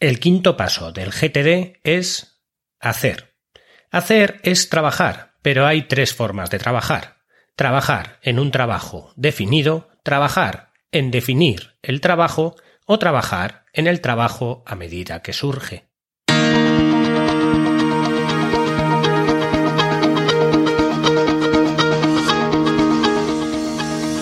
El quinto paso del GTD es hacer. Hacer es trabajar, pero hay tres formas de trabajar. Trabajar en un trabajo definido, trabajar en definir el trabajo o trabajar en el trabajo a medida que surge.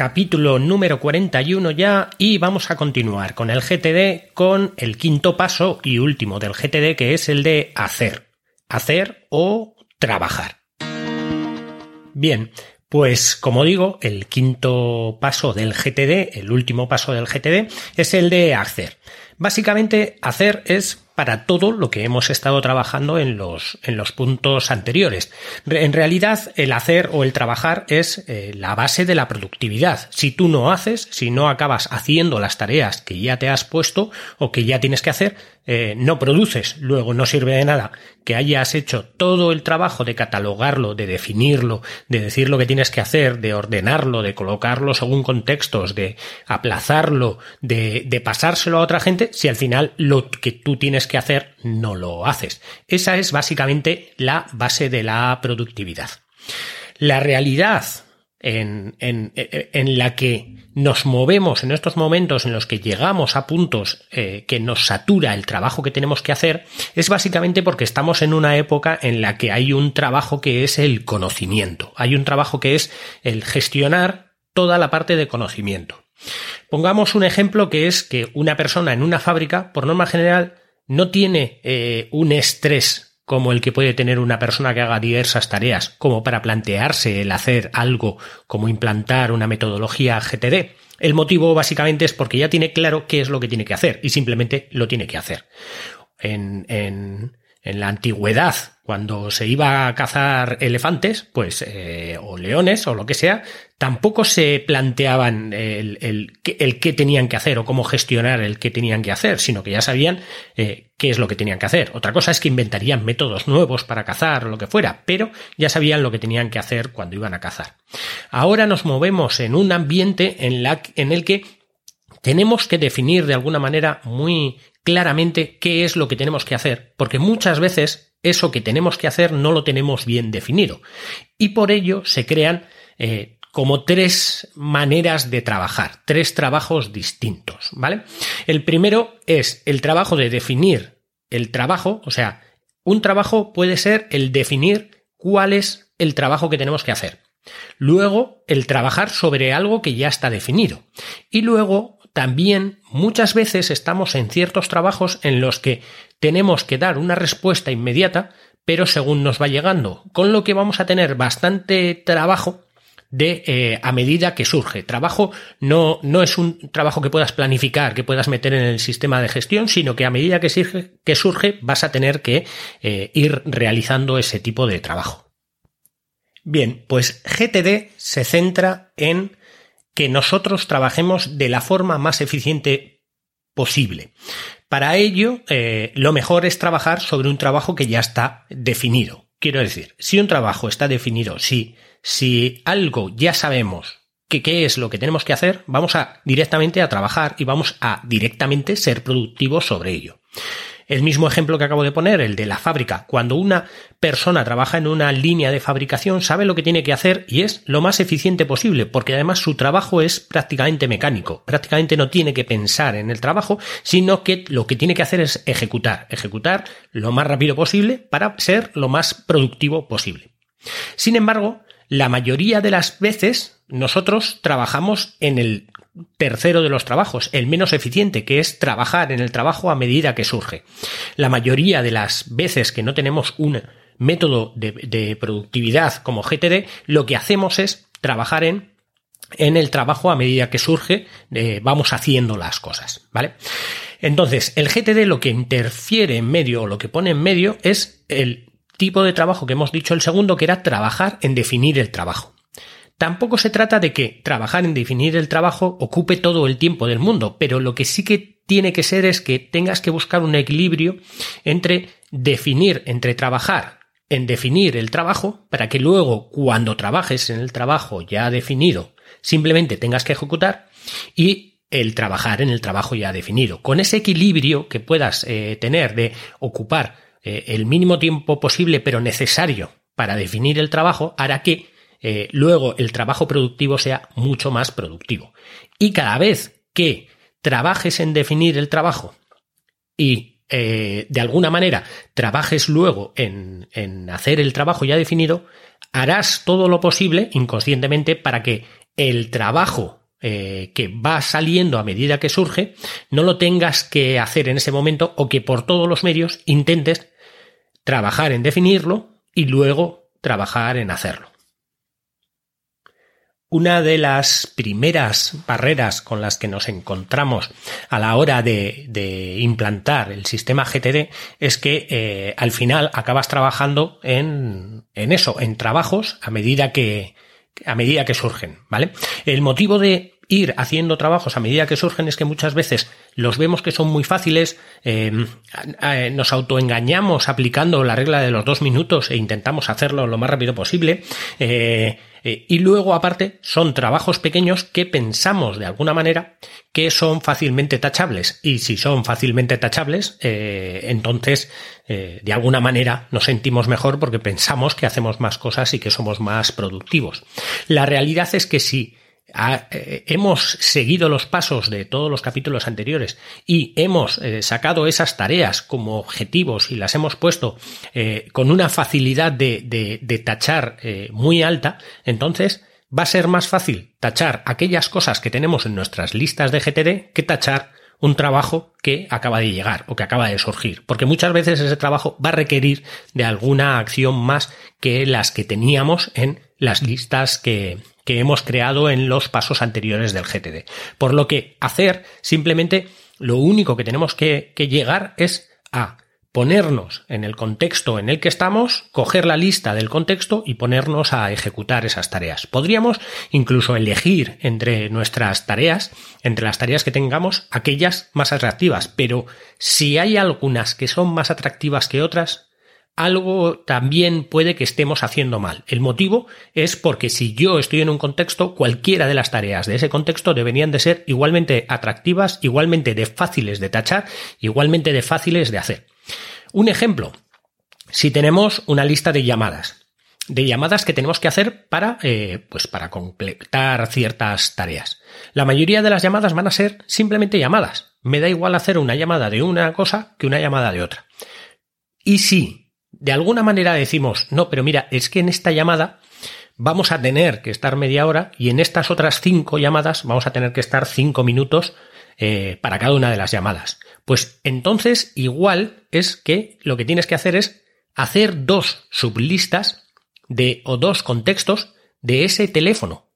Capítulo número 41 ya y vamos a continuar con el GTD con el quinto paso y último del GTD que es el de hacer. Hacer o trabajar. Bien, pues como digo, el quinto paso del GTD, el último paso del GTD, es el de hacer. Básicamente, hacer es para todo lo que hemos estado trabajando en los, en los puntos anteriores. En realidad, el hacer o el trabajar es eh, la base de la productividad. Si tú no haces, si no acabas haciendo las tareas que ya te has puesto o que ya tienes que hacer, eh, no produces. Luego no sirve de nada que hayas hecho todo el trabajo de catalogarlo, de definirlo, de decir lo que tienes que hacer, de ordenarlo, de colocarlo según contextos, de aplazarlo, de, de pasárselo a otra gente, si al final lo que tú tienes que hacer no lo haces. Esa es básicamente la base de la productividad. La realidad en, en, en, la que nos movemos en estos momentos en los que llegamos a puntos eh, que nos satura el trabajo que tenemos que hacer, es básicamente porque estamos en una época en la que hay un trabajo que es el conocimiento. Hay un trabajo que es el gestionar toda la parte de conocimiento. Pongamos un ejemplo que es que una persona en una fábrica, por norma general, no tiene eh, un estrés como el que puede tener una persona que haga diversas tareas, como para plantearse el hacer algo como implantar una metodología GTD. El motivo básicamente es porque ya tiene claro qué es lo que tiene que hacer y simplemente lo tiene que hacer. En, en, en la antigüedad, cuando se iba a cazar elefantes, pues, eh, o leones, o lo que sea, tampoco se planteaban el, qué tenían que hacer o cómo gestionar el qué tenían que hacer, sino que ya sabían eh, qué es lo que tenían que hacer. Otra cosa es que inventarían métodos nuevos para cazar o lo que fuera, pero ya sabían lo que tenían que hacer cuando iban a cazar. Ahora nos movemos en un ambiente en el que tenemos que definir de alguna manera muy claramente qué es lo que tenemos que hacer, porque muchas veces eso que tenemos que hacer no lo tenemos bien definido. Y por ello se crean eh, como tres maneras de trabajar, tres trabajos distintos, ¿vale? El primero es el trabajo de definir el trabajo, o sea, un trabajo puede ser el definir cuál es el trabajo que tenemos que hacer. Luego, el trabajar sobre algo que ya está definido. Y luego, también muchas veces estamos en ciertos trabajos en los que tenemos que dar una respuesta inmediata, pero según nos va llegando, con lo que vamos a tener bastante trabajo de eh, a medida que surge. Trabajo no, no es un trabajo que puedas planificar, que puedas meter en el sistema de gestión, sino que a medida que surge, que surge vas a tener que eh, ir realizando ese tipo de trabajo. Bien, pues GTD se centra en que nosotros trabajemos de la forma más eficiente posible. Para ello, eh, lo mejor es trabajar sobre un trabajo que ya está definido. Quiero decir, si un trabajo está definido, si, si algo ya sabemos que qué es lo que tenemos que hacer, vamos a directamente a trabajar y vamos a directamente ser productivos sobre ello. El mismo ejemplo que acabo de poner, el de la fábrica. Cuando una persona trabaja en una línea de fabricación, sabe lo que tiene que hacer y es lo más eficiente posible, porque además su trabajo es prácticamente mecánico. Prácticamente no tiene que pensar en el trabajo, sino que lo que tiene que hacer es ejecutar. Ejecutar lo más rápido posible para ser lo más productivo posible. Sin embargo, la mayoría de las veces nosotros trabajamos en el tercero de los trabajos, el menos eficiente, que es trabajar en el trabajo a medida que surge. La mayoría de las veces que no tenemos un método de, productividad como GTD, lo que hacemos es trabajar en en el trabajo a medida que surge, eh, vamos haciendo las cosas, ¿vale? Entonces, el GTD lo que interfiere en medio o lo que pone en medio es el tipo de trabajo que hemos dicho el segundo, que era trabajar en definir el trabajo. Tampoco se trata de que trabajar en definir el trabajo ocupe todo el tiempo del mundo, pero lo que sí que tiene que ser es que tengas que buscar un equilibrio entre definir, entre trabajar en definir el trabajo, para que luego cuando trabajes en el trabajo ya definido, simplemente tengas que ejecutar y el trabajar en el trabajo ya definido. Con ese equilibrio que puedas eh, tener de ocupar eh, el mínimo tiempo posible pero necesario para definir el trabajo, hará que eh, luego el trabajo productivo sea mucho más productivo. Y cada vez que trabajes en definir el trabajo y de alguna manera trabajes luego en, en hacer el trabajo ya definido, harás todo lo posible inconscientemente para que el trabajo eh, que va saliendo a medida que surge, no lo tengas que hacer en ese momento o que por todos los medios intentes trabajar en definirlo y luego trabajar en hacerlo. Una de las primeras barreras con las que nos encontramos a la hora de, implantar el sistema GTD es que eh, al final acabas trabajando en, en eso, en trabajos a medida que, a medida que surgen, ¿vale? El motivo de ir haciendo trabajos a medida que surgen es que muchas veces los vemos que son muy fáciles, em, nos autoengañamos aplicando la regla de los dos minutos e intentamos hacerlo lo más rápido posible. Eh, eh, y luego, aparte, son trabajos pequeños que pensamos de alguna manera que son fácilmente tachables. Y si son fácilmente tachables, eh, entonces, eh, de alguna manera nos sentimos mejor porque pensamos que hacemos más cosas y que somos más productivos. La realidad es que si eh, hemos seguido los pasos de todos los capítulos anteriores y hemos eh, sacado esas tareas como objetivos y las hemos puesto eh, con una facilidad de, de tachar muy alta, entonces va a ser más fácil tachar aquellas cosas que tenemos en nuestras listas de GTD que tachar un trabajo que acaba de llegar o que acaba de surgir, porque muchas veces ese trabajo va a requerir de alguna acción más que las que teníamos en las listas que, que hemos creado en los pasos anteriores del GTD. Por lo que hacer simplemente lo único que tenemos que, llegar es a ponernos en el contexto en el que estamos, coger la lista del contexto y ponernos a ejecutar esas tareas. Podríamos incluso elegir entre nuestras tareas, entre las tareas que tengamos, aquellas más atractivas, pero si hay algunas que son más atractivas que otras, algo también puede que estemos haciendo mal. El motivo es porque si yo estoy en un contexto, cualquiera de las tareas de ese contexto deberían de ser igualmente atractivas, igualmente de fáciles de tachar, igualmente de fáciles de hacer. Un ejemplo, si tenemos una lista de llamadas, de llamadas que tenemos que hacer para, eh, pues para completar ciertas tareas. La mayoría de las llamadas van a ser simplemente llamadas. Me da igual hacer una llamada de una cosa que una llamada de otra. Y si de alguna manera decimos, no, pero mira, es que en esta llamada vamos a tener que estar media hora y en estas otras cinco llamadas vamos a tener que estar cinco minutos eh, para cada una de las llamadas. Pues entonces igual es que lo que tienes que hacer es hacer dos sublistas de o dos contextos de ese teléfono.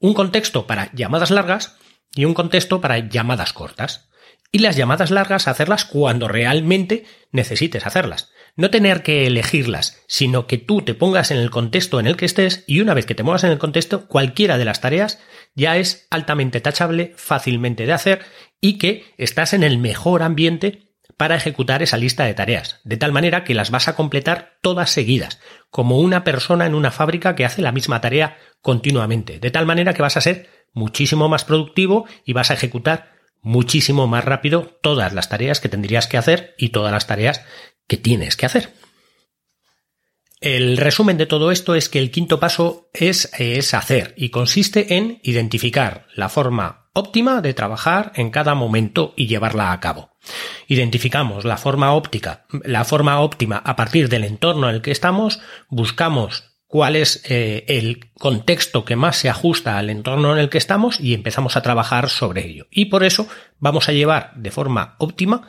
Un contexto para llamadas largas y un contexto para llamadas cortas. Y las llamadas largas hacerlas cuando realmente necesites hacerlas no tener que elegirlas, sino que tú te pongas en el contexto en el que estés y una vez que te muevas en el contexto, cualquiera de las tareas ya es altamente tachable, fácilmente de hacer y que estás en el mejor ambiente para ejecutar esa lista de tareas, de tal manera que las vas a completar todas seguidas, como una persona en una fábrica que hace la misma tarea continuamente, de tal manera que vas a ser muchísimo más productivo y vas a ejecutar muchísimo más rápido todas las tareas que tendrías que hacer y todas las tareas que tienes que hacer. El resumen de todo esto es que el quinto paso es, es, hacer y consiste en identificar la forma óptima de trabajar en cada momento y llevarla a cabo. Identificamos la forma óptica, la forma óptima a partir del entorno en el que estamos, buscamos cuál es eh, el contexto que más se ajusta al entorno en el que estamos y empezamos a trabajar sobre ello. Y por eso vamos a llevar de forma óptima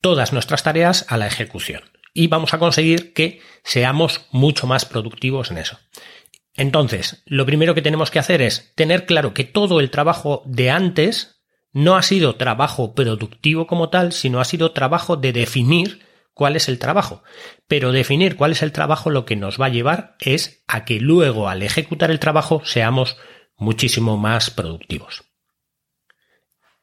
todas nuestras tareas a la ejecución y vamos a conseguir que seamos mucho más productivos en eso. Entonces, lo primero que tenemos que hacer es tener claro que todo el trabajo de antes no ha sido trabajo productivo como tal, sino ha sido trabajo de definir cuál es el trabajo. Pero definir cuál es el trabajo lo que nos va a llevar es a que luego al ejecutar el trabajo seamos muchísimo más productivos.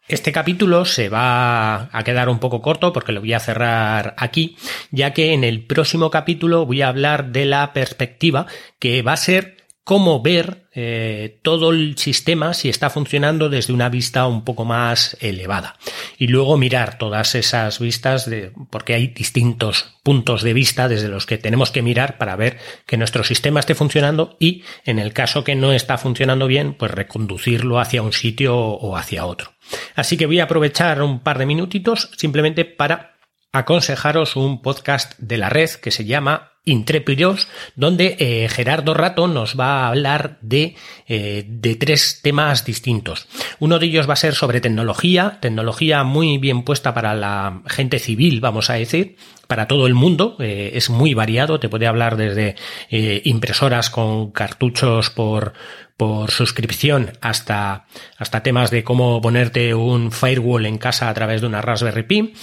Este capítulo se va a quedar un poco corto porque lo voy a cerrar aquí, ya que en el próximo capítulo voy a hablar de la perspectiva que va a ser cómo ver eh, todo el sistema si está funcionando desde una vista un poco más elevada. Y luego mirar todas esas vistas, de, porque hay distintos puntos de vista desde los que tenemos que mirar para ver que nuestro sistema esté funcionando y, en el caso que no está funcionando bien, pues reconducirlo hacia un sitio o hacia otro. Así que voy a aprovechar un par de minutitos simplemente para aconsejaros un podcast de la red que se llama Intrépidos, donde eh, Gerardo Rato nos va a hablar de, eh, de tres temas distintos. Uno de ellos va a ser sobre tecnología, tecnología muy bien puesta para la gente civil, vamos a decir, para todo el mundo, eh, es muy variado, te puede hablar desde impresoras con cartuchos por, por suscripción hasta, hasta temas de cómo ponerte un firewall en casa a través de una Raspberry Pi.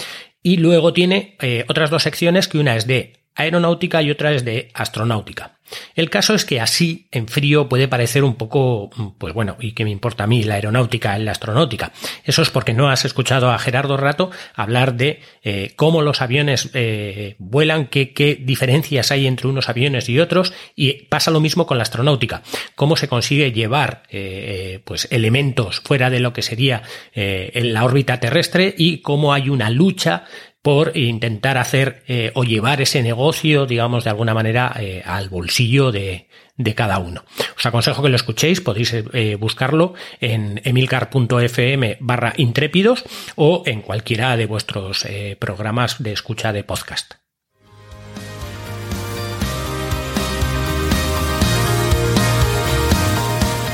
Y luego tiene otras dos secciones que una es de aeronáutica y otra es de astronáutica. El caso es que así, en frío, puede parecer un poco, pues bueno, ¿y qué me importa a mí la aeronáutica y la astronáutica? Eso es porque no has escuchado a Gerardo Rato hablar de eh, cómo los aviones eh, vuelan, qué, qué diferencias hay entre unos aviones y otros, y pasa lo mismo con la astronáutica. Cómo se consigue llevar, eh, pues, elementos fuera de lo que sería en la órbita terrestre y cómo hay una lucha por intentar hacer eh, o llevar ese negocio, digamos, de alguna manera eh, al bolsillo de, de, cada uno. Os aconsejo que lo escuchéis, podéis eh, buscarlo en emilcar.fm barra intrépidos o en cualquiera de vuestros programas de escucha de podcast.